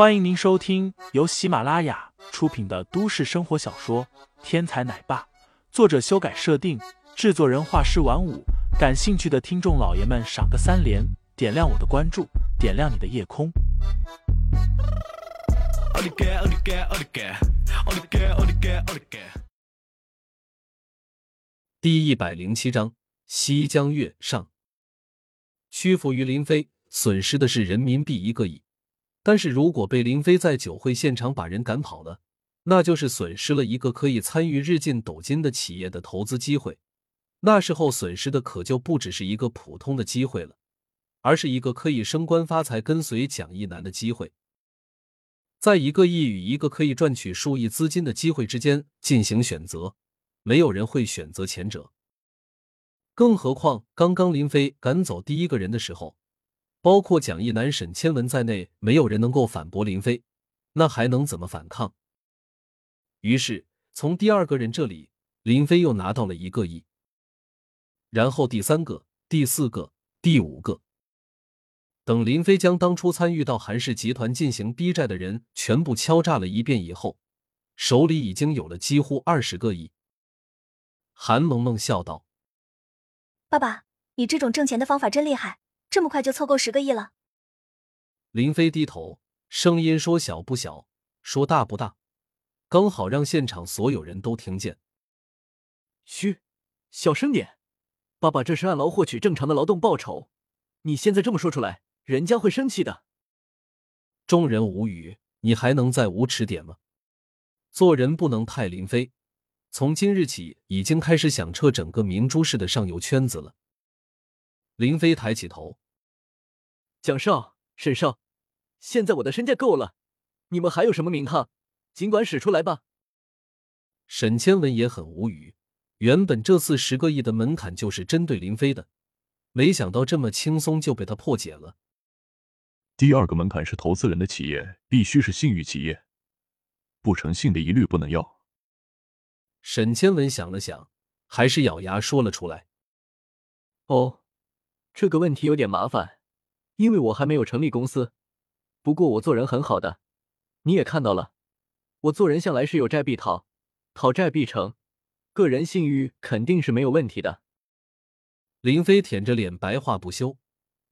欢迎您收听由喜马拉雅出品的都市生活小说《天才奶爸》，作者修改设定，制作人画师晚舞。感兴趣的听众老爷们，赏个三连，点亮我的关注，点亮你的夜空。第一百零七章：西江月上。屈服于林飞，损失的是人民币一个亿。但是如果被林飞在酒会现场把人赶跑了，那就是损失了一个可以参与日进斗金的企业的投资机会。那时候损失的可就不只是一个普通的机会了，而是一个可以升官发财、跟随蒋一南的机会。在一个亿与一个可以赚取数亿资金的机会之间进行选择，没有人会选择前者。更何况，刚刚林飞赶走第一个人的时候。包括蒋义南、沈千文在内，没有人能够反驳林飞，那还能怎么反抗？于是从第二个人这里，林飞又拿到了一个亿，然后第三个、第四个、第五个，等林飞将当初参与到韩氏集团进行逼债的人全部敲诈了一遍以后，手里已经有了几乎二十个亿。韩萌萌笑道：“爸爸，你这种挣钱的方法真厉害。”这么快就凑够十个亿了？林飞低头，声音说小不小，说大不大，刚好让现场所有人都听见。嘘，小声点，爸爸这是按劳获取正常的劳动报酬，你现在这么说出来，人家会生气的。众人无语，你还能再无耻点吗？做人不能太林飞，从今日起已经开始响彻整个明珠市的上游圈子了。林飞抬起头。蒋少、沈少，现在我的身价够了，你们还有什么名堂，尽管使出来吧。沈千文也很无语，原本这次十个亿的门槛就是针对林飞的，没想到这么轻松就被他破解了。第二个门槛是投资人的企业必须是信誉企业，不诚信的一律不能要。沈千文想了想，还是咬牙说了出来：“哦，这个问题有点麻烦。”因为我还没有成立公司，不过我做人很好的，你也看到了，我做人向来是有债必讨，讨债必成，个人信誉肯定是没有问题的。林飞舔着脸白话不休，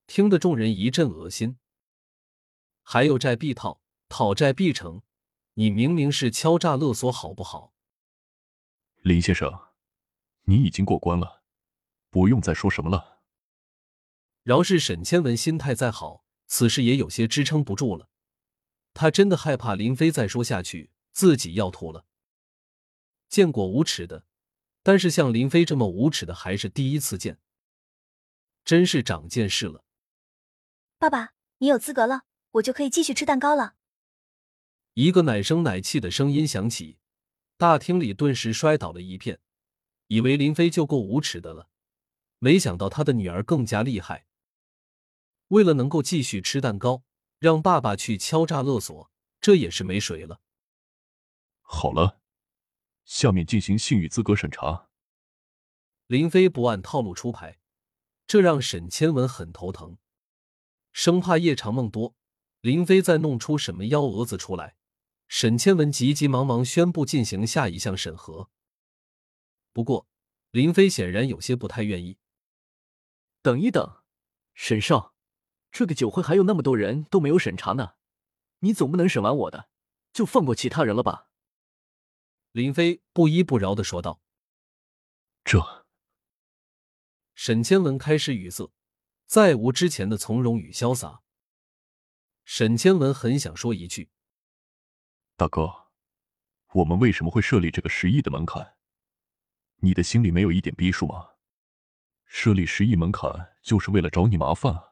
听得众人一阵恶心。还有债必讨，讨债必成，你明明是敲诈勒索，好不好？林先生，你已经过关了，不用再说什么了。饶是沈千文心态再好，此时也有些支撑不住了。他真的害怕林飞再说下去，自己要吐了。见过无耻的，但是像林飞这么无耻的还是第一次见，真是长见识了。爸爸，你有资格了，我就可以继续吃蛋糕了。一个奶声奶气的声音响起，大厅里顿时摔倒了一片，以为林飞就够无耻的了，没想到他的女儿更加厉害。为了能够继续吃蛋糕，让爸爸去敲诈勒索，这也是没谁了。好了，下面进行信誉资格审查。林飞不按套路出牌，这让沈千文很头疼，生怕夜长梦多，林飞再弄出什么幺蛾子出来。沈千文急急忙忙宣布进行下一项审核。不过，林飞显然有些不太愿意。等一等，沈少。这个酒会还有那么多人都没有审查呢，你总不能审完我的就放过其他人了吧？林飞不依不饶的说道。这，沈千文开始语塞，再无之前的从容与潇洒。沈千文很想说一句：“大哥，我们为什么会设立这个十亿的门槛？你的心里没有一点逼数吗？设立十亿门槛就是为了找你麻烦啊！”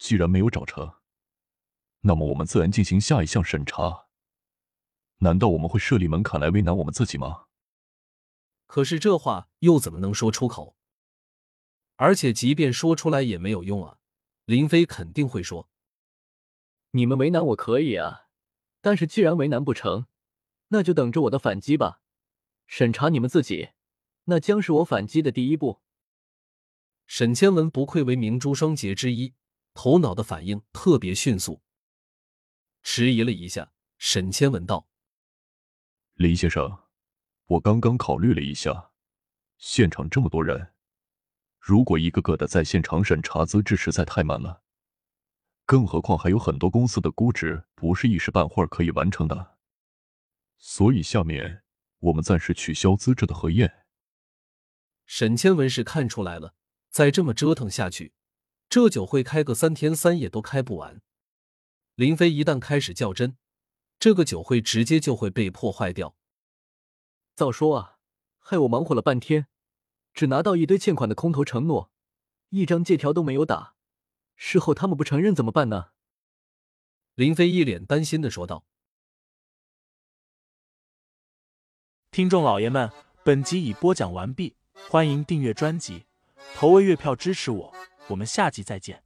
既然没有找成，那么我们自然进行下一项审查。难道我们会设立门槛来为难我们自己吗？可是这话又怎么能说出口？而且即便说出来也没有用啊！林飞肯定会说：“你们为难我可以啊，但是既然为难不成，那就等着我的反击吧。审查你们自己，那将是我反击的第一步。”沈千文不愧为明珠双杰之一。头脑的反应特别迅速。迟疑了一下，沈谦问道：“林先生，我刚刚考虑了一下，现场这么多人，如果一个个的在现场审查资质，实在太慢了。更何况还有很多公司的估值不是一时半会儿可以完成的。所以下面我们暂时取消资质的核验。”沈谦文是看出来了，再这么折腾下去，这酒会开个三天三夜都开不完。林飞一旦开始较真，这个酒会直接就会被破坏掉。早说啊，害我忙活了半天，只拿到一堆欠款的空头承诺，一张借条都没有打，事后他们不承认怎么办呢？林飞一脸担心的说道。听众老爷们，本集已播讲完毕，欢迎订阅专辑，投喂月票支持我，我们下集再见。